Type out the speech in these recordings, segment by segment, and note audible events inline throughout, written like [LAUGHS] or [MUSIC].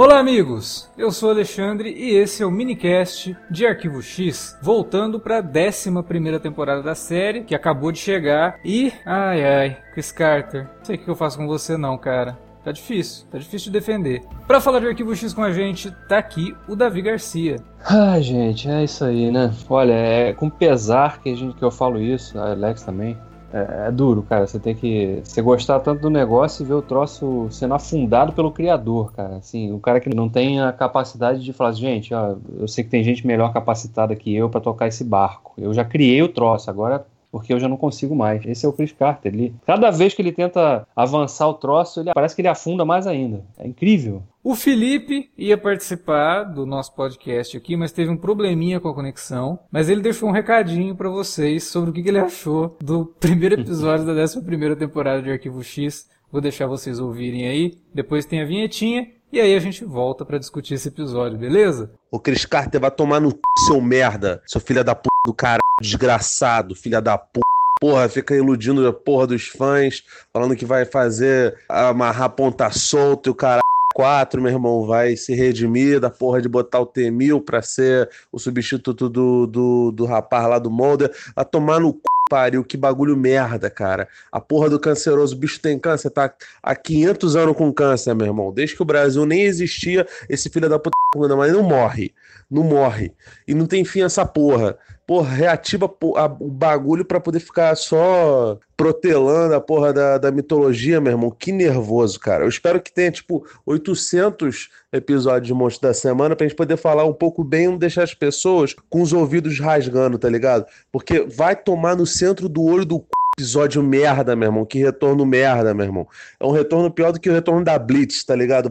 Olá, amigos! Eu sou Alexandre e esse é o minicast de Arquivo X, voltando para a 11 temporada da série, que acabou de chegar. E, ai ai, Chris Carter, não sei o que eu faço com você, não, cara. Tá difícil, tá difícil de defender. Para falar de Arquivo X com a gente, tá aqui o Davi Garcia. Ai, gente, é isso aí, né? Olha, é com pesar que, a gente, que eu falo isso, a Alex também. É, é, duro, cara. Você tem que. Você gostar tanto do negócio e ver o troço sendo afundado pelo criador, cara. Assim, o cara que não tem a capacidade de falar, gente, ó, eu sei que tem gente melhor capacitada que eu para tocar esse barco. Eu já criei o troço, agora porque eu já não consigo mais. Esse é o Chris Carter. Ele, cada vez que ele tenta avançar o troço, ele parece que ele afunda mais ainda. É incrível. O Felipe ia participar do nosso podcast aqui, mas teve um probleminha com a conexão. Mas ele deixou um recadinho para vocês sobre o que ele achou do primeiro episódio da 11 primeira temporada de Arquivo X. Vou deixar vocês ouvirem aí. Depois tem a vinhetinha e aí a gente volta para discutir esse episódio, beleza? O Chris Carter vai tomar no c... seu merda, seu filho da p do cara, desgraçado, filha da p. Porra, fica iludindo a porra dos fãs, falando que vai fazer amarrar ponta solta e o cara 4, meu irmão, vai se redimir da porra de botar o T-1000 pra ser o substituto do, do, do rapaz lá do Molder, a tomar no c pariu, que bagulho merda, cara. A porra do canceroso, o bicho tem câncer, tá há 500 anos com câncer, meu irmão. Desde que o Brasil nem existia, esse filho da puta, mas não morre. Não morre. E não tem fim essa porra porra, reativa a, o bagulho para poder ficar só protelando a porra da, da mitologia, meu irmão. Que nervoso, cara. Eu espero que tenha, tipo, 800 episódios de Monstro da Semana pra gente poder falar um pouco bem e não deixar as pessoas com os ouvidos rasgando, tá ligado? Porque vai tomar no centro do olho do c... episódio merda, meu irmão. Que retorno merda, meu irmão. É um retorno pior do que o retorno da Blitz, tá ligado?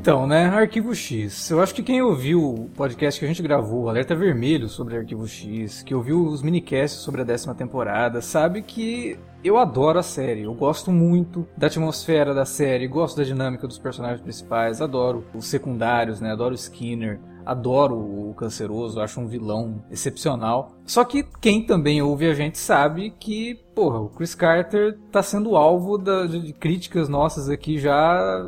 Então, né, Arquivo X. Eu acho que quem ouviu o podcast que a gente gravou, Alerta Vermelho, sobre Arquivo X, que ouviu os minicasts sobre a décima temporada, sabe que eu adoro a série, eu gosto muito da atmosfera da série, gosto da dinâmica dos personagens principais, adoro os secundários, né? Adoro o Skinner, adoro o Canceroso, acho um vilão excepcional. Só que quem também ouve a gente sabe que, porra, o Chris Carter tá sendo alvo da, de críticas nossas aqui já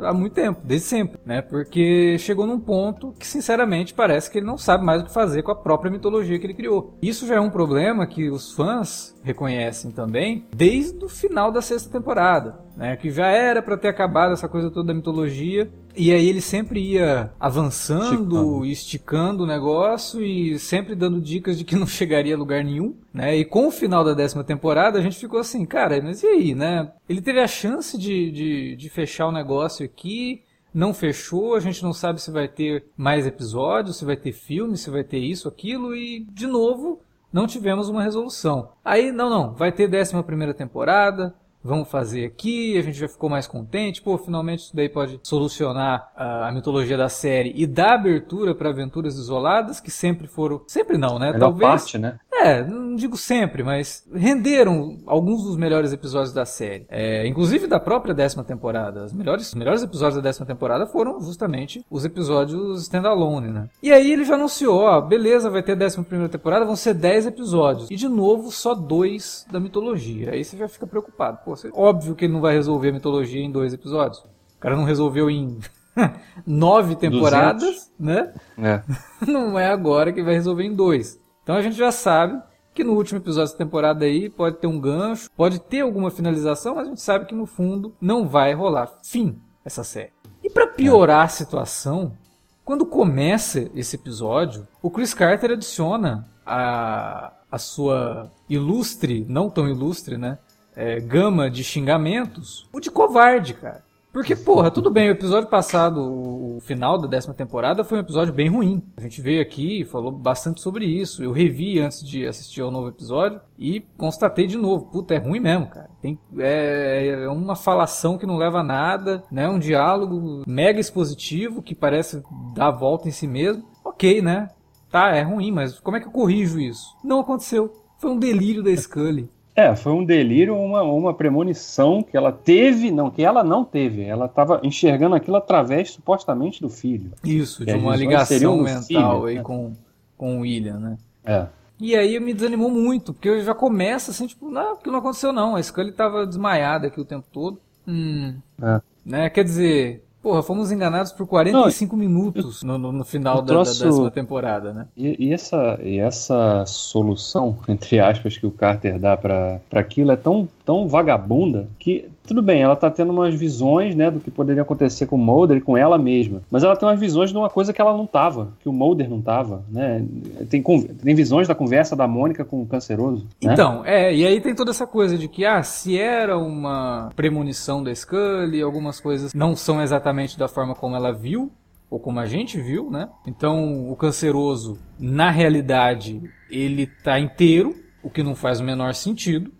há muito tempo, desde sempre, né? Porque chegou num ponto que, sinceramente, parece que ele não sabe mais o que fazer com a própria mitologia que ele criou. Isso já é um problema que os fãs reconhecem também desde o final da sexta temporada, né? Que já era para ter acabado essa coisa toda da mitologia e aí ele sempre ia avançando, esticando. esticando o negócio e sempre dando dicas de que não [LAUGHS] chegaria a lugar nenhum, né? E com o final da décima temporada a gente ficou assim, cara, mas e aí, né? Ele teve a chance de, de, de fechar o negócio aqui, não fechou, a gente não sabe se vai ter mais episódios, se vai ter filme, se vai ter isso, aquilo, e de novo não tivemos uma resolução. Aí, não, não, vai ter décima primeira temporada, vamos fazer aqui, a gente já ficou mais contente, pô, finalmente isso daí pode solucionar a, a mitologia da série e dar abertura para aventuras isoladas que sempre foram, sempre não, né? Melhor Talvez parte, né? É, não digo sempre, mas renderam alguns dos melhores episódios da série. É, inclusive da própria décima temporada. Os melhores, os melhores episódios da décima temporada foram justamente os episódios standalone, né? E aí ele já anunciou, ó, beleza, vai ter a décima primeira temporada, vão ser 10 episódios. E de novo, só dois da mitologia. Aí você já fica preocupado. Pô, você, óbvio que ele não vai resolver a mitologia em dois episódios. O cara não resolveu em [LAUGHS] nove temporadas, 200. né? É. [LAUGHS] Não é agora que vai resolver em dois. Então a gente já sabe que no último episódio dessa temporada aí pode ter um gancho, pode ter alguma finalização, mas a gente sabe que no fundo não vai rolar fim essa série. E para piorar a situação, quando começa esse episódio, o Chris Carter adiciona a, a sua ilustre, não tão ilustre, né? É, gama de xingamentos, o de covarde, cara. Porque, porra, tudo bem, o episódio passado, o final da décima temporada, foi um episódio bem ruim. A gente veio aqui e falou bastante sobre isso. Eu revi antes de assistir ao novo episódio e constatei de novo. Puta, é ruim mesmo, cara. Tem, é, é uma falação que não leva a nada, né? Um diálogo mega expositivo que parece dar a volta em si mesmo. Ok, né? Tá, é ruim, mas como é que eu corrijo isso? Não aconteceu. Foi um delírio da Scully. É, foi um delírio, uma, uma premonição que ela teve, não, que ela não teve. Ela estava enxergando aquilo através, supostamente, do filho. Isso, de uma ligação mental filho, aí né? com, com o William, né? É. E aí me desanimou muito, porque eu já começa assim, tipo, não, aquilo não aconteceu não. A Scully estava desmaiada aqui o tempo todo. Hum, é. né? Quer dizer, Porra, fomos enganados por 45 Não, minutos no, no, no final da, troço... da, décima temporada, né? E, e, essa, e essa solução, [LAUGHS] entre aspas, que o Carter dá para aquilo é tão, tão vagabunda que tudo bem, ela tá tendo umas visões, né, do que poderia acontecer com o Mulder e com ela mesma. Mas ela tem umas visões de uma coisa que ela não tava, que o Mulder não tava, né? Tem, tem visões da conversa da Mônica com o canceroso. Né? Então, é, e aí tem toda essa coisa de que, ah, se era uma premonição da Scully, algumas coisas não são exatamente da forma como ela viu, ou como a gente viu, né? Então, o canceroso, na realidade, ele tá inteiro, o que não faz o menor sentido.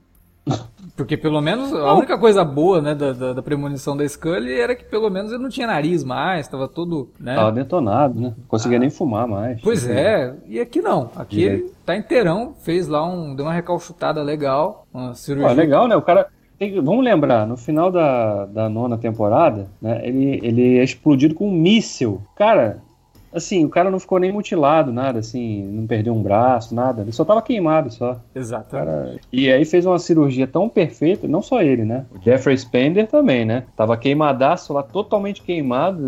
Porque pelo menos a única coisa boa, né, da, da, da, premonição da Scully era que pelo menos ele não tinha nariz mais, estava todo, né? Tava detonado, né? Não conseguia ah. nem fumar mais. Pois é, e aqui não. Aqui e ele tá inteirão, fez lá um, deu uma recalchutada legal, uma cirurgia. Pô, legal, né? O cara tem, vamos lembrar, no final da, da nona temporada, né, ele, ele é explodido com um míssil. Cara, assim, o cara não ficou nem mutilado, nada, assim, não perdeu um braço, nada. Ele só tava queimado só. Exato. Cara... E aí fez uma cirurgia tão perfeita, não só ele, né? O Jeffrey Spender também, né? Tava queimadaço lá, totalmente queimado,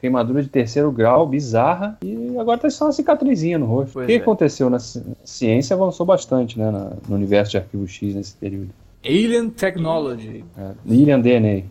queimadura de terceiro grau, bizarra, e agora tá só uma cicatrizinha no rosto. Pois o que é. aconteceu na ciência avançou bastante, né, no universo de Arquivo X nesse período. Alien Technology. É, Alien DNA.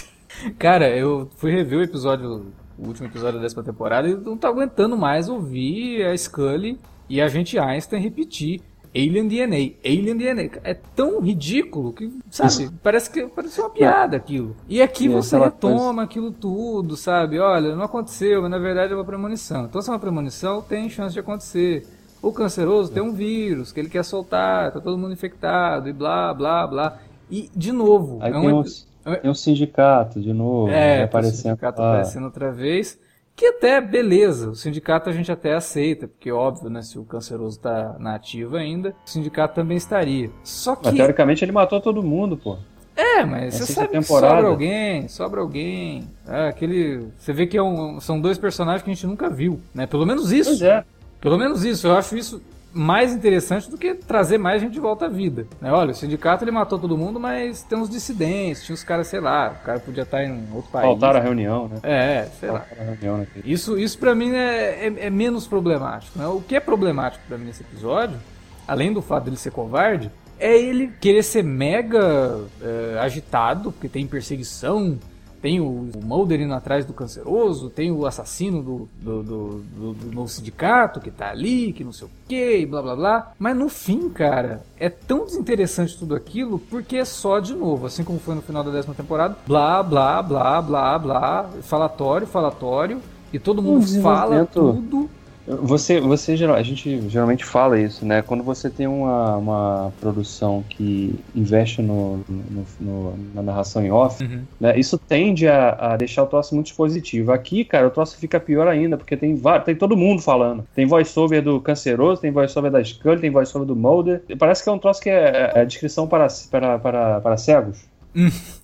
[LAUGHS] Cara, eu fui rever o episódio o último episódio da décima temporada e não tá aguentando mais ouvir a Scully e a gente Einstein repetir Alien DNA, Alien DNA. É tão ridículo que, sabe, parece que parece uma piada aquilo. E aqui e você retoma coisa... aquilo tudo, sabe? Olha, não aconteceu, mas na verdade é uma premonição. Então se é uma premonição, tem chance de acontecer. O canceroso é. tem um vírus que ele quer soltar, tá todo mundo infectado e blá, blá, blá. E, de novo, Aí é um... Uns tem um sindicato de novo. É, aparecendo. o sindicato ah. aparecendo outra vez. Que até, beleza, o sindicato a gente até aceita, porque óbvio, né, se o canceroso tá na ativa ainda, o sindicato também estaria. Só que... Mas, teoricamente ele matou todo mundo, pô. É, mas você sabe temporada. que sobra alguém, sobra alguém. É, aquele... Você vê que é um... são dois personagens que a gente nunca viu, né? Pelo menos isso. Pois é. Pelo menos isso, eu acho isso mais interessante do que trazer mais gente de volta à vida. Né? Olha, o sindicato ele matou todo mundo, mas tem uns dissidentes, tinha uns caras, sei lá, o cara podia estar em outro país. Faltaram a reunião, né? É, sei Faltaram lá. Reunião isso, isso para mim é, é, é, menos problemático. Né? O que é problemático para mim nesse episódio, além do fato dele ser covarde, é ele querer ser mega é, agitado, porque tem perseguição, tem o, Mulder indo atrás do canceroso, tem o assassino do, do, do, do, do novo sindicato que tá ali, que não sei o que, e blá blá blá. Mas no fim, cara, é tão desinteressante tudo aquilo porque é só de novo, assim como foi no final da décima temporada, blá blá blá blá blá, falatório, falatório, e todo mundo fala tudo você, você a gente geralmente fala isso, né? Quando você tem uma, uma produção que investe no, no, no na narração em off, uhum. né? Isso tende a, a, deixar o troço muito expositivo. Aqui, cara, o troço fica pior ainda, porque tem, tem todo mundo falando. Tem voiceover do Canceroso, tem voiceover da Scully, tem voiceover do Mulder. Parece que é um troço que é, é, é descrição para, para, para, para cegos.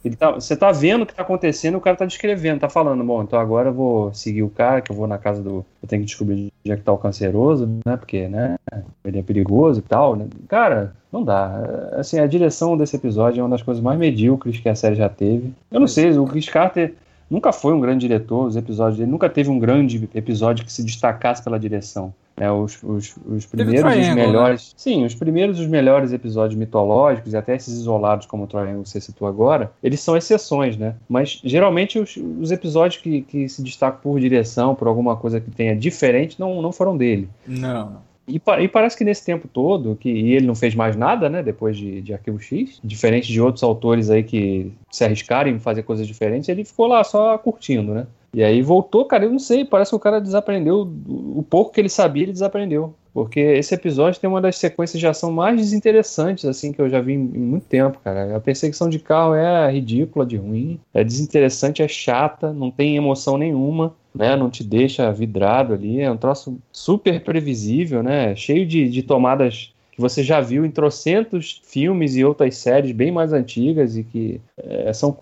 Ele tá, você tá vendo o que tá acontecendo, o cara tá descrevendo, tá falando, bom, então agora eu vou seguir o cara, que eu vou na casa do. Eu tenho que descobrir onde é que tá o canceroso, né? Porque, né? Ele é perigoso e tal, né? Cara, não dá. Assim, a direção desse episódio é uma das coisas mais medíocres que a série já teve. Eu não sei, o Chris Carter nunca foi um grande diretor, os episódios dele nunca teve um grande episódio que se destacasse pela direção. É, os, os, os primeiros os melhores. Né? Sim, os primeiros os melhores episódios mitológicos, e até esses isolados, como o Triangle você citou agora, eles são exceções, né? Mas geralmente os, os episódios que, que se destacam por direção, por alguma coisa que tenha diferente, não, não foram dele. Não. E, e, parece que nesse tempo todo, que ele não fez mais nada, né, depois de, de Arquivo X, diferente de outros autores aí que se arriscaram em fazer coisas diferentes, ele ficou lá só curtindo, né? E aí voltou, cara, eu não sei, parece que o cara desaprendeu, o pouco que ele sabia, ele desaprendeu. Porque esse episódio tem uma das sequências de ação mais desinteressantes, assim, que eu já vi em, muito tempo, cara. A perseguição de carro é ridícula, de ruim, é desinteressante, é chata, não tem emoção nenhuma né? Não te deixa vidrado ali. É um troço super previsível, né? Cheio de, de tomadas que você já viu em trocentos filmes e outras séries bem mais antigas e que é, são,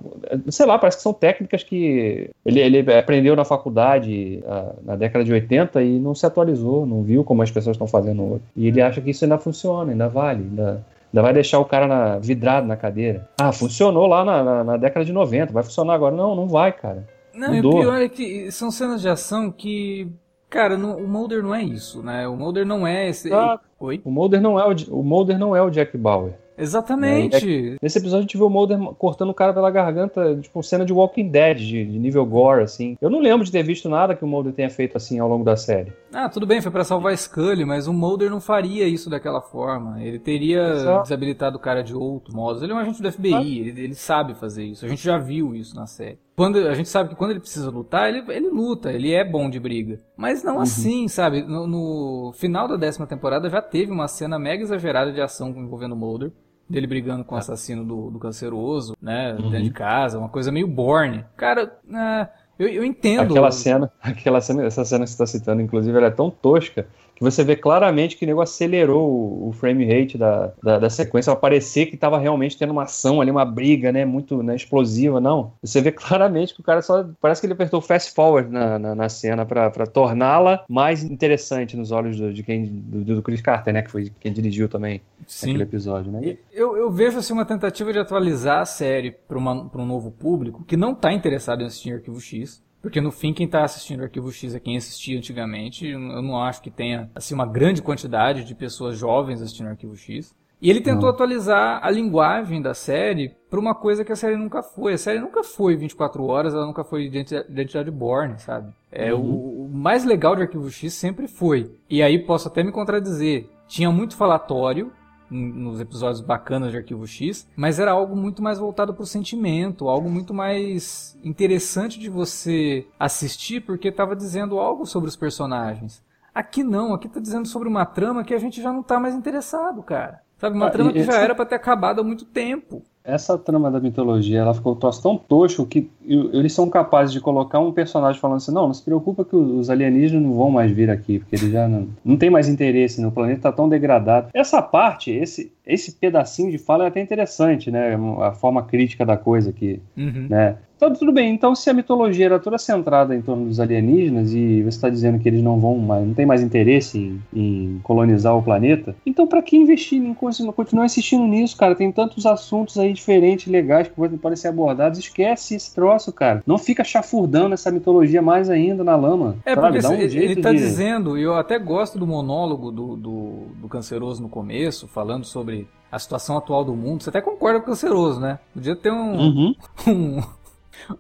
sei lá, parece que são técnicas que ele, ele aprendeu na faculdade a, na década de 80 e não se atualizou, não viu como as pessoas estão fazendo hoje. E ele acha que isso ainda funciona, ainda vale, ainda, ainda vai deixar o cara na, vidrado na cadeira. Ah, funcionou lá na, na, na década de 90, vai funcionar agora. Não, não vai, cara. Não, Mudou. e o pior é que são cenas de ação que. Cara, no, o Mulder não é isso, né? O Mulder não é esse. Ah, Oi? O Mulder não é o, o Mulder não é o Jack Bauer. Exatamente. É, nesse episódio a gente vê o Mulder cortando o cara pela garganta, tipo, cena de Walking Dead, de, de, nível gore, assim. Eu não lembro de ter visto nada que o Mulder tenha feito assim ao longo da série. Ah, tudo bem, foi para salvar Scully, mas o Mulder não faria isso daquela forma. Ele teria desabilitado o cara de outro modo. Ele é um agente do FBI, ah. ele, ele sabe fazer isso. A gente já viu isso na série. Quando, a gente sabe que quando ele precisa lutar, ele, ele luta, ele é bom de briga. Mas não uhum. assim, sabe? No, no, final da décima temporada já teve uma cena mega exagerada de ação envolvendo o Mulder dele brigando com o assassino do, do canceroso, né? Uhum. Dentro de casa, uma coisa meio borne. Cara, é, eu, eu entendo. Aquela cena, [LAUGHS] aquela cena, essa cena que você está citando, inclusive, ela é tão tosca que você vê claramente que o nego acelerou o, o frame rate da, da, da sequência para parecer que estava realmente tendo uma ação ali, uma briga, né, muito né, explosiva, não. Você vê [LAUGHS] claramente que o cara só, parece que ele apertou fast forward na, na, na cena para torná-la mais interessante nos olhos do, de quem, do, do Chris Carter, né, que foi quem dirigiu também Sim. aquele episódio, né. Eu, eu vejo assim uma tentativa de atualizar a série para um novo público que não está interessado em assistir Arquivo X, porque no fim, quem está assistindo Arquivo X é quem assistia antigamente. Eu não acho que tenha assim, uma grande quantidade de pessoas jovens assistindo Arquivo X. E ele tentou não. atualizar a linguagem da série para uma coisa que a série nunca foi. A série nunca foi 24 horas, ela nunca foi identidade born, sabe? É, uhum. o, o, mais legal de Arquivo X sempre foi. E aí posso até me contradizer. Tinha muito falatório, nos episódios bacanas de Arquivo X, mas era algo muito mais voltado para o sentimento, algo muito mais interessante de você assistir porque estava dizendo algo sobre os personagens. Aqui não, aqui está dizendo sobre uma trama que a gente já não está mais interessado, cara. Sabe, uma ah, trama que esse... já era para ter acabado há muito tempo essa trama da mitologia, ela ficou tão tosco que eles são capazes de colocar um personagem falando assim, não, não se preocupa que os alienígenas não vão mais vir aqui, porque eles já não, não tem mais interesse, né? o planeta está tão degradado. Essa parte, esse, esse pedacinho de fala é até interessante, né? A forma crítica da coisa aqui, uhum. né? Então, tudo bem. Então, se a mitologia era toda centrada em torno dos alienígenas e você está dizendo que eles não vão mais, não tem mais interesse em, em colonizar o planeta, então para que investir em continuar insistindo nisso, cara? Tem tantos assuntos aí diferentes, legais que podem ser abordados. Esquece esse troço, cara. Não fica chafurdando essa mitologia mais ainda na lama. É sabe? porque um ele está de... dizendo, e eu até gosto do monólogo do, do, do canceroso no começo, falando sobre a situação atual do mundo. Você até concorda com o canceroso, né? Podia ter um, uhum. [LAUGHS] um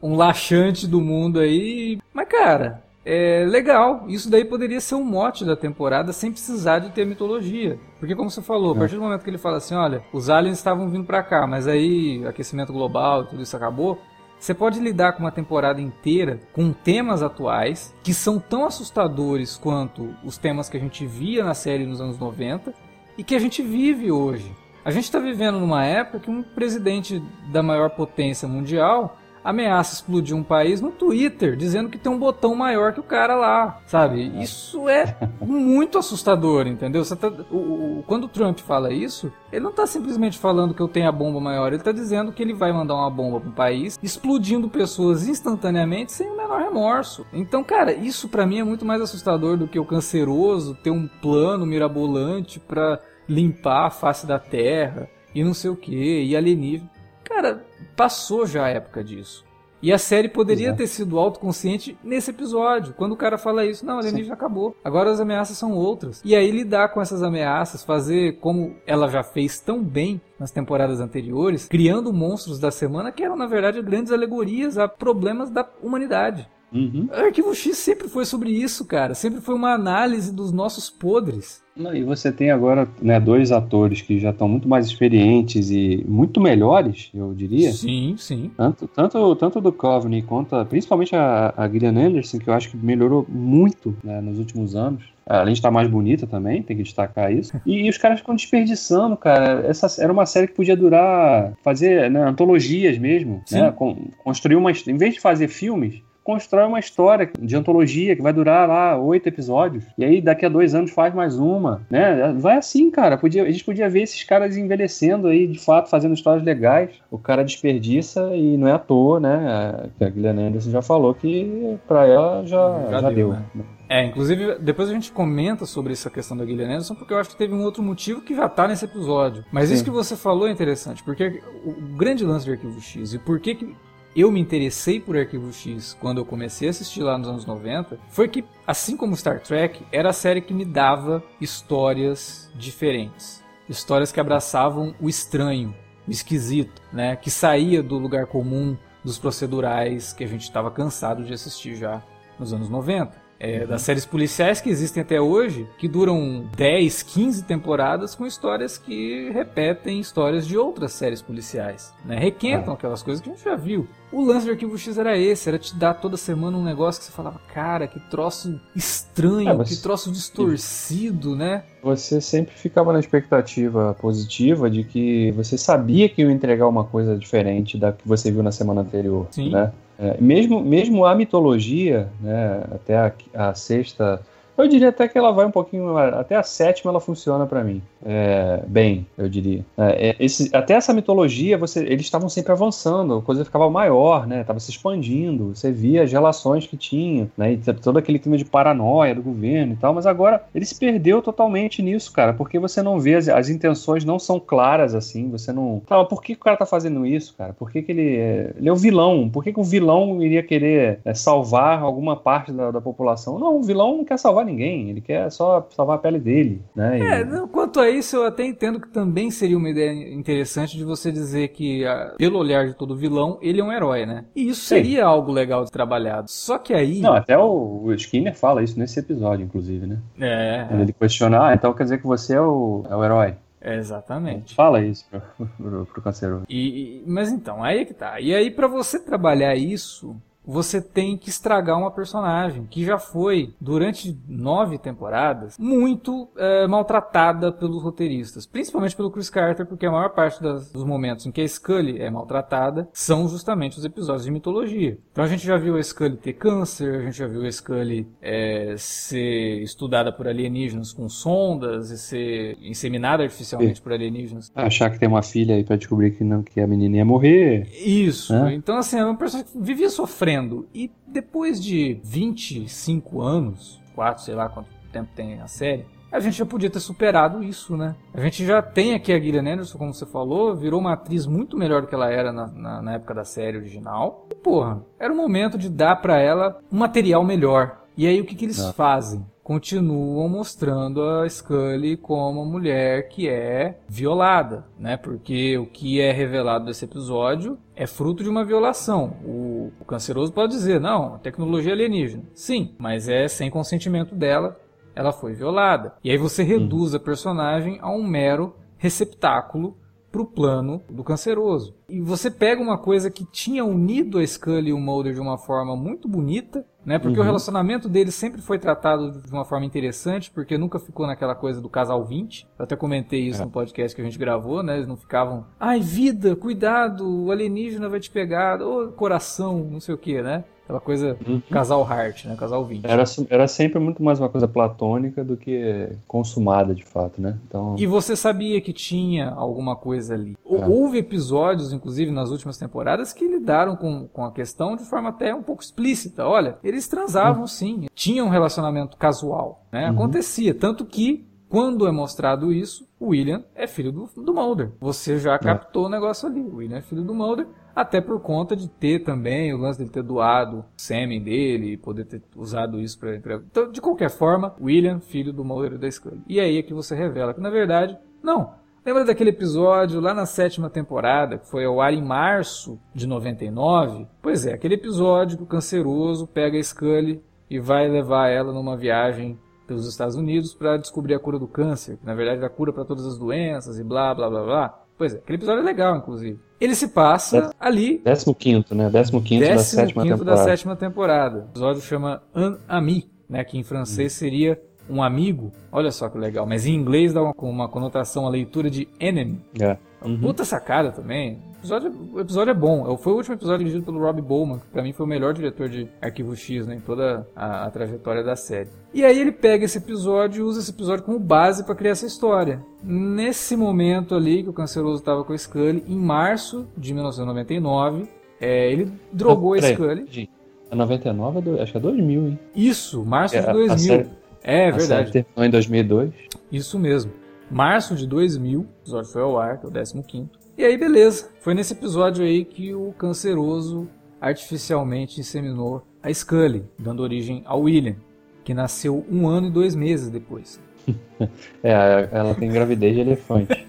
um laxante do mundo aí. Mas, cara, é legal. Isso daí poderia ser um mote da temporada sem precisar de ter mitologia. Porque, como você falou, a é. partir do momento que ele fala assim: olha, os aliens estavam vindo para cá, mas aí aquecimento global e tudo isso acabou. Você pode lidar com uma temporada inteira com temas atuais que são tão assustadores quanto os temas que a gente via na série nos anos 90 e que a gente vive hoje. A gente está vivendo numa época que um presidente da maior potência mundial ameaça explodir um país no Twitter, dizendo que tem um botão maior que o cara lá, sabe? Isso é [LAUGHS] muito assustador, entendeu? Tá, o, o, quando o Trump fala isso, ele não está simplesmente falando que eu tenho a bomba maior, ele está dizendo que ele vai mandar uma bomba para país, explodindo pessoas instantaneamente sem o menor remorso. Então, cara, isso para mim é muito mais assustador do que o canceroso ter um plano mirabolante para limpar a face da Terra e não sei o que, e alienígena. Cara, passou já a época disso. E a série poderia Exato. ter sido autoconsciente nesse episódio, quando o cara fala isso, não, a alienígena acabou. Agora as ameaças são outras. E aí lidar com essas ameaças, fazer como ela já fez tão bem nas temporadas anteriores, criando monstros da semana que eram, na verdade, grandes alegorias a problemas da humanidade. Uhum. Arquivo X sempre foi sobre isso, cara. Sempre foi uma análise dos nossos podres. Não, e você tem agora né, dois atores que já estão muito mais experientes e muito melhores, eu diria. Sim, sim. Tanto, tanto, tanto do Coveney quanto principalmente a, a Gillian Anderson, que eu acho que melhorou muito né, nos últimos anos. Além de estar mais bonita também, tem que destacar isso. E, e os caras ficam desperdiçando, cara. Essa era uma série que podia durar, fazer né, antologias mesmo, né? construir uma. Em vez de fazer filmes, constrói uma história de antologia que vai durar lá oito episódios. E aí daqui a dois anos faz mais uma, né? Vai assim, cara. Podia, a gente podia ver esses caras envelhecendo aí, de fato, fazendo histórias legais. O cara desperdiça e não é à toa, né? A Guilherme Anderson já falou que pra ela já, já, já deu. deu. Né? É, inclusive, depois a gente comenta sobre essa questão da Gillian Anderson, porque eu acho que teve um outro motivo que já tá nesse episódio. Mas Sim. isso que você falou é interessante, porque o grande lance de Arquivo X e por que, que eu me interessei por Arquivo X quando eu comecei a assistir lá nos anos 90 foi que, assim como Star Trek, era a série que me dava histórias diferentes. Histórias que abraçavam o estranho, o esquisito, né? Que saía do lugar comum, dos procedurais que a gente estava cansado de assistir já nos anos 90 é, das séries policiais que existem até hoje, que duram 10, 15 temporadas com histórias que repetem histórias de outras séries policiais. Né? Requentam é. aquelas coisas que a gente já viu. O lance do Arquivo X era esse, era te dar toda semana um negócio que você falava, cara, que troço estranho, é, você... que troço distorcido, né? Você sempre ficava na expectativa positiva de que você sabia que ia entregar uma coisa diferente da que você viu na semana anterior, Sim. né? É, mesmo, mesmo a mitologia, né, até a, a sexta eu diria até que ela vai um pouquinho. Até a sétima ela funciona para mim. É, bem, eu diria. É, é, esse, até essa mitologia, você, eles estavam sempre avançando, a coisa ficava maior, né? Tava se expandindo. Você via as relações que tinham, né? E todo aquele clima de paranoia do governo e tal. Mas agora ele se perdeu totalmente nisso, cara. Porque você não vê, as, as intenções não são claras assim. Você não. Tá, por que o cara tá fazendo isso, cara? Por que, que ele. É, ele é o vilão. Por que, que o vilão iria querer é, salvar alguma parte da, da população? Não, o vilão não quer salvar ninguém, ele quer só salvar a pele dele, né? É, e... quanto a isso, eu até entendo que também seria uma ideia interessante de você dizer que, ah, pelo olhar de todo vilão, ele é um herói, né? E isso seria Sim. algo legal de trabalhado. Só que aí. Não, até o, o Skinner fala isso nesse episódio, inclusive, né? É. Quando ele questiona, ah, então quer dizer que você é o, é o herói. Exatamente. Fala isso pro, [LAUGHS] pro, pro canceroso. E, mas então, aí é que tá. E aí, para você trabalhar isso, você tem que estragar uma personagem que já foi, durante nove temporadas, muito é, maltratada pelos roteiristas. Principalmente pelo Chris Carter, porque a maior parte das, dos momentos em que a Scully é maltratada são justamente os episódios de mitologia. Então a gente já viu a Scully ter câncer, a gente já viu a Scully é, ser estudada por alienígenas com sondas e ser inseminada artificialmente por alienígenas. Achar que tem uma filha aí pra descobrir que, não, que a menina ia morrer. Isso. Né? Então, assim, é uma personagem que vivia sofrendo e depois de 25 anos, 4, sei lá quanto tempo tem a série, a gente já podia ter superado isso, né? A gente já tem aqui a Gillian Anderson, como você falou, virou uma atriz muito melhor do que ela era na, na, na época da série original. E, porra, era o momento de dar para ela um material melhor. E aí o que, que eles fazem? Continuam mostrando a Scully como uma mulher que é violada, né? Porque o que é revelado nesse episódio é fruto de uma violação. O, o canceroso pode dizer, não, tecnologia alienígena. Sim, mas é sem consentimento dela, ela foi violada. E aí você reduz a personagem a um mero receptáculo para o plano do canceroso. E você pega uma coisa que tinha unido a Scully e o Mulder de uma forma muito bonita, né? Porque uhum. o relacionamento deles sempre foi tratado de uma forma interessante, porque nunca ficou naquela coisa do casal 20. Eu até comentei isso é. no podcast que a gente gravou, né? Eles não ficavam, ai, vida, cuidado, o alienígena vai te pegar, ô, coração, não sei o que, né? Aquela coisa uhum. casal heart, né? Casal 20. Era, era sempre muito mais uma coisa platônica do que consumada, de fato, né? Então... E você sabia que tinha alguma coisa ali. É. Houve episódios, inclusive, nas últimas temporadas, que lidaram com, com a questão de forma até um pouco explícita. Olha, eles transavam uhum. sim, tinham um relacionamento casual, né? Uhum. Acontecia. Tanto que, quando é mostrado isso, o William é filho do, do Mulder. Você já captou é. o negócio ali. O William é filho do Mulder, até por conta de ter também o lance dele ter doado o sêmen dele e poder ter usado isso para entregar. Então, de qualquer forma, William, filho do Mulder e da Scully. E aí é que você revela que, na verdade, não. Lembra daquele episódio lá na sétima temporada, que foi ao ar em março de 99? Pois é, aquele episódio que o canceroso pega a Scully e vai levar ela numa viagem pelos Estados Unidos para descobrir a cura do câncer, que na verdade é a cura para todas as doenças e blá blá blá blá. Pois é, aquele episódio é legal, inclusive. Ele se passa ali. 15, né? 15 da sétima temporada. da sétima temporada. O episódio chama Un Ami, né? Que em francês hum. seria um amigo. Olha só que legal. Mas em inglês dá uma, uma conotação, a leitura de enemy. É. Uhum. Puta sacada também. O episódio, o episódio é bom. Foi o último episódio dirigido pelo Rob Bowman, que pra mim foi o melhor diretor de Arquivo X, né? Em toda a, a trajetória da série. E aí ele pega esse episódio e usa esse episódio como base para criar essa história. Nesse momento ali que o Canceroso tava com a Scully, em março de 1999, é, ele drogou a Scully. A 99 é do, acho que é 2000, hein? Isso, março é, de 2000. Série, é verdade. A série terminou em 2002. Isso mesmo março de 2000, o episódio foi ao ar, que é o 15 E aí, beleza. Foi nesse episódio aí que o canceroso artificialmente inseminou a Scully, dando origem ao William, que nasceu um ano e dois meses depois. [LAUGHS] é, ela tem gravidez de elefante. [LAUGHS]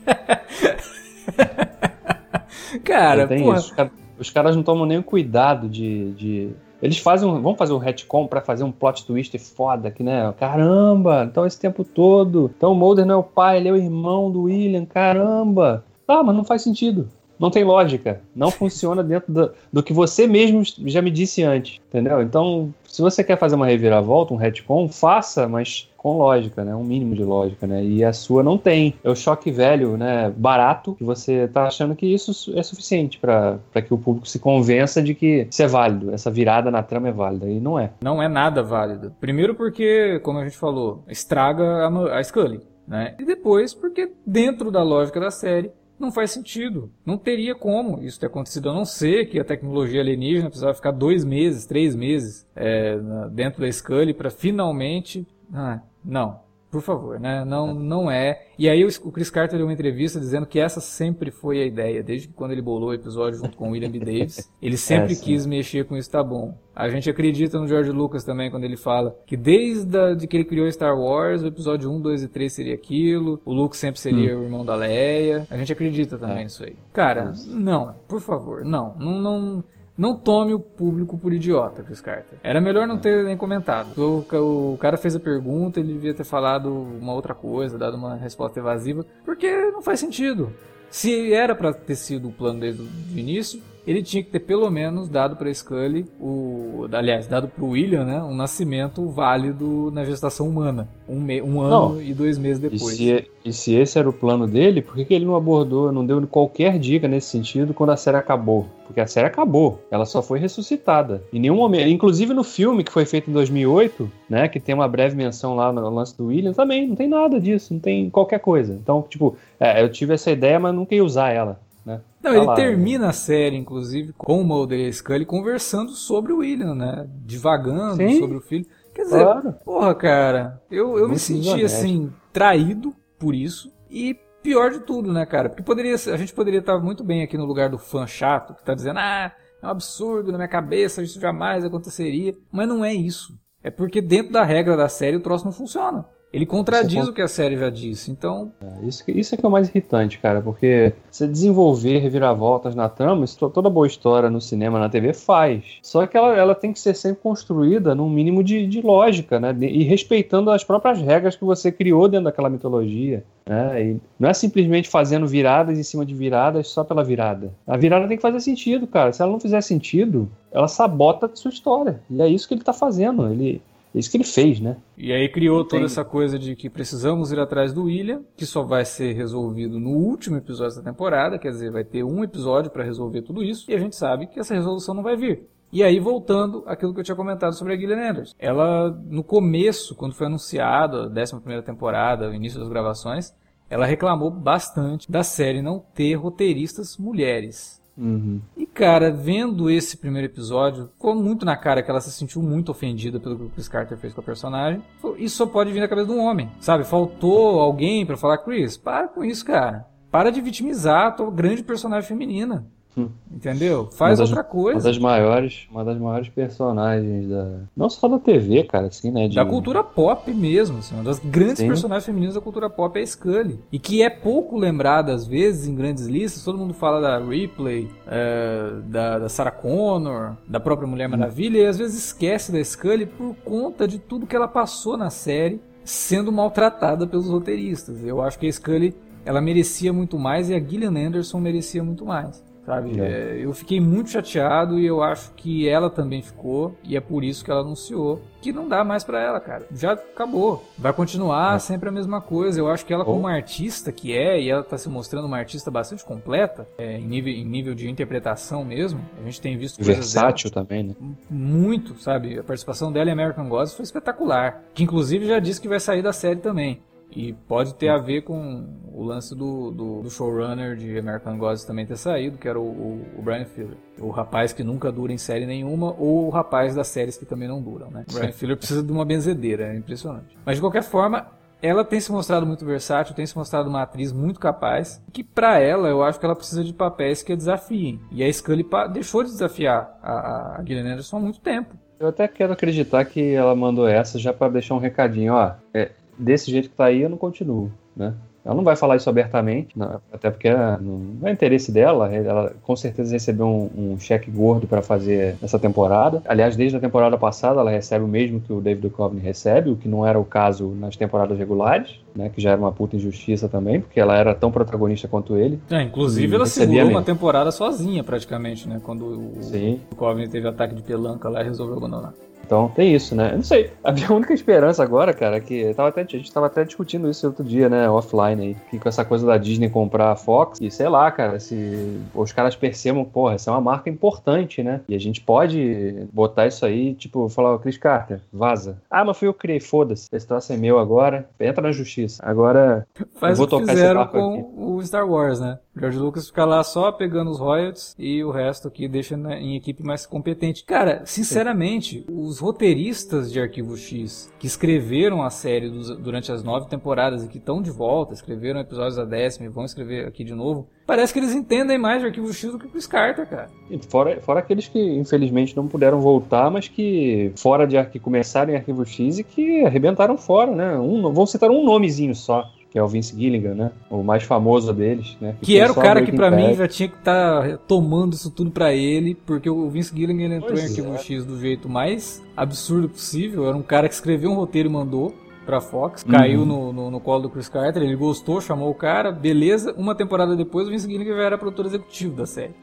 cara, porra... Os, caras, os caras não tomam o cuidado de, de eles fazem um, vão fazer um retcon para fazer um plot twist foda que, né? Caramba, então esse tempo todo. Então o Mulder não é o pai, ele é o irmão do William, caramba. Ah, mas não faz sentido. Não tem lógica. Não [LAUGHS] funciona dentro do, do que você mesmo já me disse antes. Entendeu? Então, se você quer fazer uma reviravolta, um retcon, faça, mas com lógica, né? Um mínimo de lógica, né? E a sua não tem. É o choque velho, né? Barato, que você tá achando que isso é suficiente para que o público se convença de que isso é válido, essa virada na trama é válida. E não é. Não é nada válido. Primeiro porque, como a gente falou, estraga a, a Scully. Né? E depois porque dentro da lógica da série não faz sentido. Não teria como isso ter acontecido, a não ser que a tecnologia alienígena precisava ficar dois meses, três meses é, dentro da Scully para finalmente. Ah, não, por favor, né? Não, não é. E aí o Chris Carter deu uma entrevista dizendo que essa sempre foi a ideia, desde que quando ele bolou o episódio junto com o William B. Davis, [LAUGHS] ele sempre é, quis mexer com isso, tá bom. A gente acredita no George Lucas também quando ele fala que desde a, de que ele criou Star Wars, o episódio 1, 2 e 3 seria aquilo, o Luke sempre seria hum. o irmão da Leia. A gente acredita também é. nisso aí. Cara, não, por favor, não, não, não não tome o público por idiota, Chris Carter. Era melhor não ter nem comentado. O, o cara fez a pergunta, ele devia ter falado uma outra coisa, dado uma resposta evasiva, porque não faz sentido. Se era para ter sido o plano desde o início, ele tinha que ter pelo menos dado para Scully, o, aliás, dado para o William, né, um nascimento válido na gestação humana, um, me, um ano não. e dois meses depois. E se, e se, esse era o plano dele, por que, que ele não abordou, não deu qualquer dica nesse sentido quando a série acabou? Porque a série acabou, ela só foi ressuscitada. Em nenhum momento, inclusive no filme que foi feito em 2008, né, que tem uma breve menção lá no lance do William, também não tem nada disso, não tem qualquer coisa. Então, tipo, é, eu tive essa ideia, mas nunca ia usar ela. Né? Não, tá ele lá, termina né? a série, inclusive, com o Mulder e a Scully conversando sobre o William, né? Divagando Sim. sobre o filho. Quer dizer, claro. porra, cara, eu, eu me senti assim, traído por isso. E pior de tudo, né, cara? Porque poderia, a gente poderia estar muito bem aqui no lugar do fã chato, que tá dizendo, ah, é um absurdo na minha cabeça, isso jamais aconteceria. Mas não é isso. É porque dentro da regra da série o troço não funciona. Ele contradiz o que a série já disse, então. É, isso, isso é que é o mais irritante, cara, porque você desenvolver reviravoltas na trama, isso toda boa história no cinema, na TV faz. Só que ela, ela tem que ser sempre construída num mínimo de, de lógica, né? E respeitando as próprias regras que você criou dentro daquela mitologia. Né? E não é simplesmente fazendo viradas em cima de viradas só pela virada. A virada tem que fazer sentido, cara. Se ela não fizer sentido, ela sabota a sua história. E é isso que ele tá fazendo. Ele é isso que ele fez, né? E aí criou toda essa coisa de que precisamos ir atrás do William, que só vai ser resolvido no último episódio da temporada, quer dizer, vai ter um episódio para resolver tudo isso, e a gente sabe que essa resolução não vai vir. E aí, voltando àquilo que eu tinha comentado sobre a Gillian Anderson. Ela, no começo, quando foi anunciado a 11 temporada, o início das gravações, ela reclamou bastante da série não ter roteiristas mulheres. Uhum. E, cara, vendo esse primeiro episódio, ficou muito na cara que ela se sentiu muito ofendida pelo que o Chris Carter fez com a personagem. Isso só pode vir na cabeça de um homem, sabe? Faltou alguém para falar, Chris, para com isso, cara. Para de vitimizar a tua grande personagem feminina. Hum. Entendeu? Faz das, outra coisa. Uma das maiores, uma das maiores personagens da. Não só da TV, cara, assim, né? De... Da cultura pop mesmo, assim, uma das grandes Sim. personagens femininas da cultura pop é a Scully. E que é pouco lembrada, às vezes, em grandes listas. Todo mundo fala da Ripley, é, da, da Sarah Connor, da própria Mulher Maravilha, hum. e às vezes esquece da Scully por conta de tudo que ela passou na série sendo maltratada pelos roteiristas. Eu acho que a Scully ela merecia muito mais e a Gillian Anderson merecia muito mais sabe? É. É, eu fiquei muito chateado e eu acho que ela também ficou e é por isso que ela anunciou que não dá mais para ela, cara. Já acabou. Vai continuar é. sempre a mesma coisa. Eu acho que ela como oh. artista que é e ela tá se mostrando uma artista bastante completa é, em, nível, em nível de interpretação mesmo. A gente tem visto versátil também, né? Muito, sabe? A participação dela em American Gods foi espetacular. Que inclusive já disse que vai sair da série também. E pode ter a ver com o lance do, do, do showrunner de American Gods também ter saído, que era o, o, o, Brian Fuller. O rapaz que nunca dura em série nenhuma, ou o rapaz das séries que também não duram, né? O Brian Fuller precisa de uma benzedeira, é impressionante. Mas de qualquer forma, ela tem se mostrado muito versátil, tem se mostrado uma atriz muito capaz, que para ela eu acho que ela precisa de papéis que a desafiem. E a Scully deixou de desafiar a, a Gillian Anderson há muito tempo. Eu até quero acreditar que ela mandou essa já para deixar um recadinho, ó. É, desse jeito que tá aí, eu não continuo, né? Ela não vai falar isso abertamente, não, até porque não é interesse dela. Ela com certeza recebeu um, um cheque gordo para fazer essa temporada. Aliás, desde a temporada passada, ela recebe o mesmo que o David Duchovny recebe, o que não era o caso nas temporadas regulares, né, que já era uma puta injustiça também, porque ela era tão protagonista quanto ele. É, inclusive ela segurou uma temporada sozinha, praticamente, né? Quando o, Sim. o Duchovny teve ataque de pelanca lá e resolveu abandonar. Então tem isso, né? Eu não sei. A minha única esperança agora, cara, é que tava até, a gente tava até discutindo isso outro dia, né? Offline aí. Que com essa coisa da Disney comprar a Fox, e sei lá, cara, se os caras percebam, porra, essa é uma marca importante, né? E a gente pode botar isso aí, tipo, falar, Chris Carter, vaza. Ah, mas fui eu que criei, foda-se. Esse troço é meu agora, entra na justiça. Agora, Faz vou tocar esse barco com aqui. o Star Wars, né? George Lucas fica lá só pegando os royalties e o resto aqui deixa em equipe mais competente. Cara, sinceramente, os roteiristas de Arquivo X que escreveram a série dos, durante as nove temporadas e que estão de volta, escreveram episódios da décima e vão escrever aqui de novo, parece que eles entendem mais de Arquivo X do que o Chris Carter, cara. E fora, fora aqueles que infelizmente não puderam voltar, mas que fora de que começaram em Arquivo X e que arrebentaram fora, né? Um, vou citar um nomezinho só que é o Vince Gilligan, né? O mais famoso deles, né? Que, que era o cara que para mim já tinha que estar tá tomando isso tudo para ele, porque o Vince Gilligan entrou pois em Arquivo é. X do jeito mais absurdo possível. Era um cara que escreveu um roteiro e mandou pra Fox, uhum. caiu no, no, no, colo do Chris Carter, ele gostou, chamou o cara, beleza. Uma temporada depois, o Vince Gilligan era produtor executivo da série.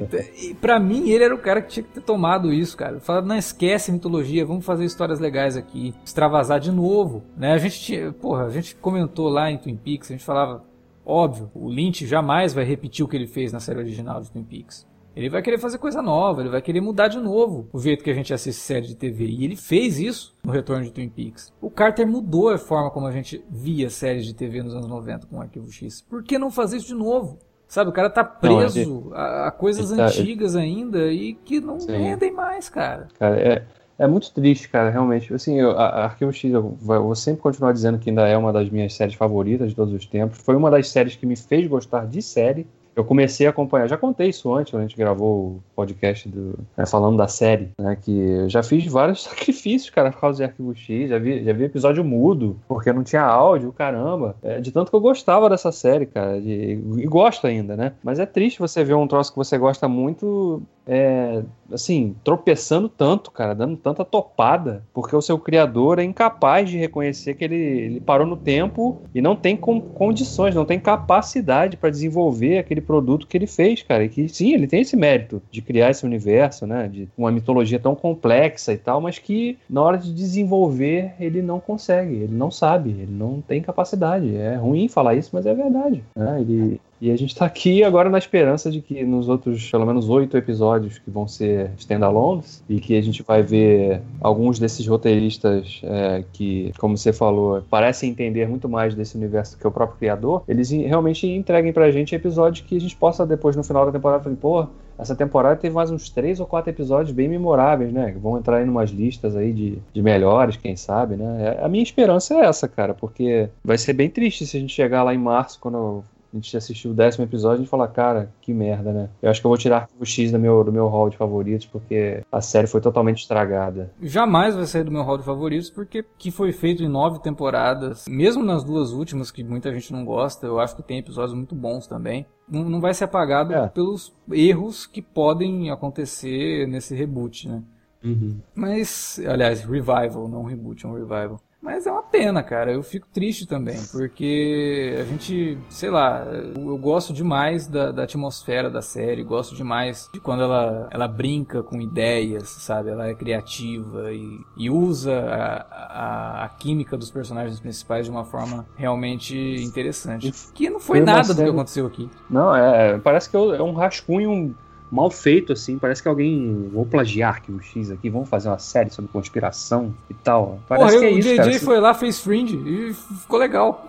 Então, [LAUGHS] e pra mim, ele era o cara que tinha que ter tomado isso, cara. Falado, não esquece mitologia, vamos fazer histórias legais aqui, extravasar de novo, né? A gente tinha, porra, a gente comentou lá em Twin Peaks, a gente falava, óbvio, o Lynch jamais vai repetir o que ele fez na série original de Twin Peaks. Ele vai querer fazer coisa nova, ele vai querer mudar de novo o jeito que a gente assiste série de TV. E ele fez isso no Retorno de Twin Peaks. O Carter mudou a forma como a gente via séries de TV nos anos 90 com o Arquivo X. Por que não fazer isso de novo? Sabe, o cara tá preso não, ele, a, a, coisas tá, antigas ele... ainda e que não Sim. rendem mais, cara. Cara, é, é muito triste, cara, realmente. Assim, eu, a, a Arquivo X, eu, eu vou sempre continuar dizendo que ainda é uma das minhas séries favoritas de todos os tempos. Foi uma das séries que me fez gostar de série eu comecei a acompanhar, já contei isso antes, quando a gente gravou o podcast do, né, falando da série, né? Que eu já fiz vários [LAUGHS] sacrifícios, cara, por causa de Arquivo X, já vi, já vi episódio mudo, porque não tinha áudio, caramba. É, de tanto que eu gostava dessa série, cara, de, e gosto ainda, né? Mas é triste você ver um troço que você gosta muito é, assim, tropeçando tanto, cara, dando tanta topada, porque o seu criador é incapaz de reconhecer que ele, ele parou no tempo e não tem com, condições, não tem capacidade para desenvolver aquele produto que ele fez, cara. E que sim, ele tem esse mérito de criar esse universo, né, de uma mitologia tão complexa e tal, mas que na hora de desenvolver ele não consegue, ele não sabe, ele não tem capacidade. É ruim falar isso, mas é verdade. Né? Ele, e a gente tá aqui agora na esperança de que nos outros, pelo menos oito episódios que vão ser standalones, e que a gente vai ver alguns desses roteiristas é, que, como você falou, parecem entender muito mais desse universo que o próprio criador, eles realmente entreguem pra gente episódios que a gente possa depois, no final da temporada, falar, pô, essa temporada teve mais uns três ou quatro episódios bem memoráveis, né? Vão entrar aí numas listas aí de, de melhores, quem sabe, né? É, a minha esperança é essa, cara, porque vai ser bem triste se a gente chegar lá em março, quando a gente assistiu o décimo episódio e a gente fala, cara, que merda, né? Eu acho que eu vou tirar o X do meu, do meu hall de favoritos, porque a série foi totalmente estragada. Jamais vai sair do meu hall de favoritos, porque que foi feito em nove temporadas, mesmo nas duas últimas, que muita gente não gosta, eu acho que tem episódios muito bons também. Não, não vai ser apagado é. pelos erros que podem acontecer nesse reboot, né? Uhum. Mas, aliás, revival, não reboot, é um revival. Mas é uma pena, cara. Eu fico triste também, porque a gente, sei lá, eu gosto demais da, da, atmosfera da série, gosto demais de quando ela, ela brinca com ideias, sabe? Ela é criativa e, e usa a, a, a, química dos personagens principais de uma forma realmente interessante. Que não foi nada do que aconteceu aqui. Não, é. Parece que é um rascunho mal feito, assim. Parece que alguém. Vou plagiar aqui o X aqui, vamos fazer uma série sobre conspiração e tal. Parece Porra, que é o isso. O JJ foi lá, fez Fringe e ficou legal.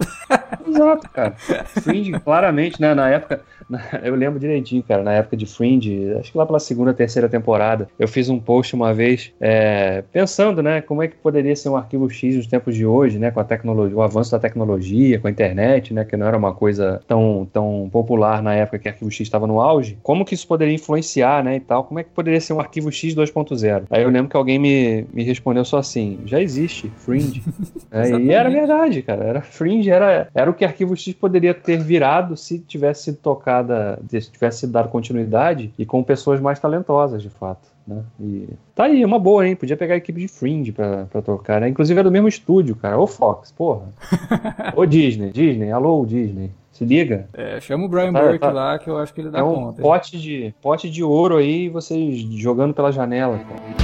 Exato, cara. Fringe, [LAUGHS] claramente, né? Na época. [LAUGHS] Eu lembro direitinho, cara, na época de Fringe, acho que lá pela segunda, terceira temporada, eu fiz um post uma vez é, pensando, né, como é que poderia ser um arquivo X nos tempos de hoje, né, com a tecnologia, o avanço da tecnologia, com a internet, né, que não era uma coisa tão, tão popular na época que o arquivo X estava no auge, como que isso poderia influenciar, né, e tal, como é que poderia ser um arquivo X 2.0? Aí eu lembro que alguém me, me respondeu só assim, já existe, Fringe. [LAUGHS] é, e era verdade, cara, era Fringe, era, era o que arquivo X poderia ter virado se tivesse sido tocada, se tivesse dado continuidade e com pessoas mais talentosas, de fato. Né? E tá aí, uma boa, hein? Podia pegar a equipe de Fringe pra, pra tocar, né? Inclusive é do mesmo estúdio, cara. Ô Fox, porra. [LAUGHS] Ô Disney, Disney, alô Disney. Se liga. É, chama o Brian tá, Burke tá. lá que eu acho que ele dá é um conta. Pote de, pote de ouro aí, vocês jogando pela janela, cara.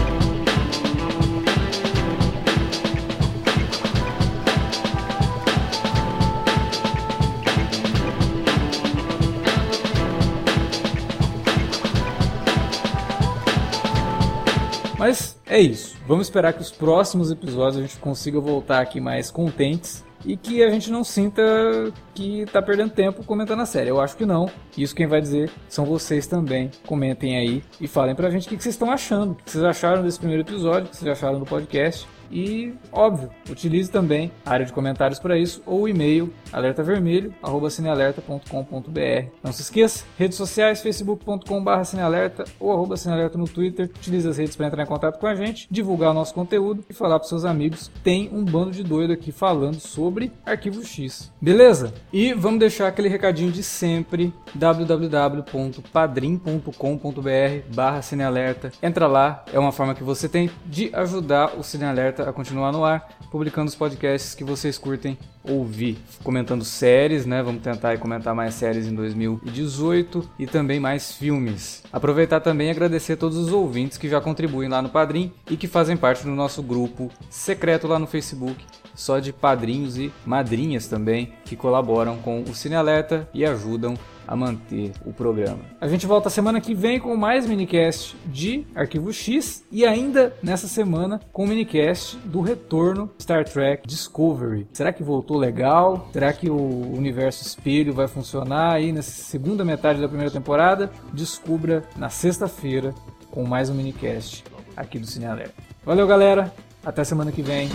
É isso. Vamos esperar que os próximos episódios a gente consiga voltar aqui mais contentes e que a gente não sinta que tá perdendo tempo comentando a série. Eu acho que não. Isso quem vai dizer são vocês também. Comentem aí e falem pra gente o que vocês estão achando, o que vocês acharam desse primeiro episódio, o que vocês acharam do podcast. E, óbvio, utilize também a área de comentários para isso ou o e-mail alertavermelho@cinealerta.com.br. Não se esqueça, redes sociais facebook.com/cinealerta ou arroba cinealerta no Twitter. Utilize as redes para entrar em contato com a gente, divulgar o nosso conteúdo e falar para seus amigos. Tem um bando de doido aqui falando sobre Arquivo X. Beleza? E vamos deixar aquele recadinho de sempre: www.padrim.com.br/cinealerta. Entra lá, é uma forma que você tem de ajudar o Cinealerta a continuar no ar, publicando os podcasts que vocês curtem ouvir. Comentando séries, né? Vamos tentar comentar mais séries em 2018 e também mais filmes. Aproveitar também e agradecer a todos os ouvintes que já contribuem lá no Padrim e que fazem parte do nosso grupo secreto lá no Facebook, só de padrinhos e madrinhas também, que colaboram com o Cine Alerta e ajudam a manter o programa. A gente volta semana que vem com mais minicast de Arquivo X e ainda nessa semana com o minicast do retorno Star Trek Discovery. Será que voltou legal? Será que o universo espelho vai funcionar aí nessa segunda metade da primeira temporada? Descubra na sexta-feira com mais um minicast aqui do Cine Alerta. Valeu, galera! Até semana que vem.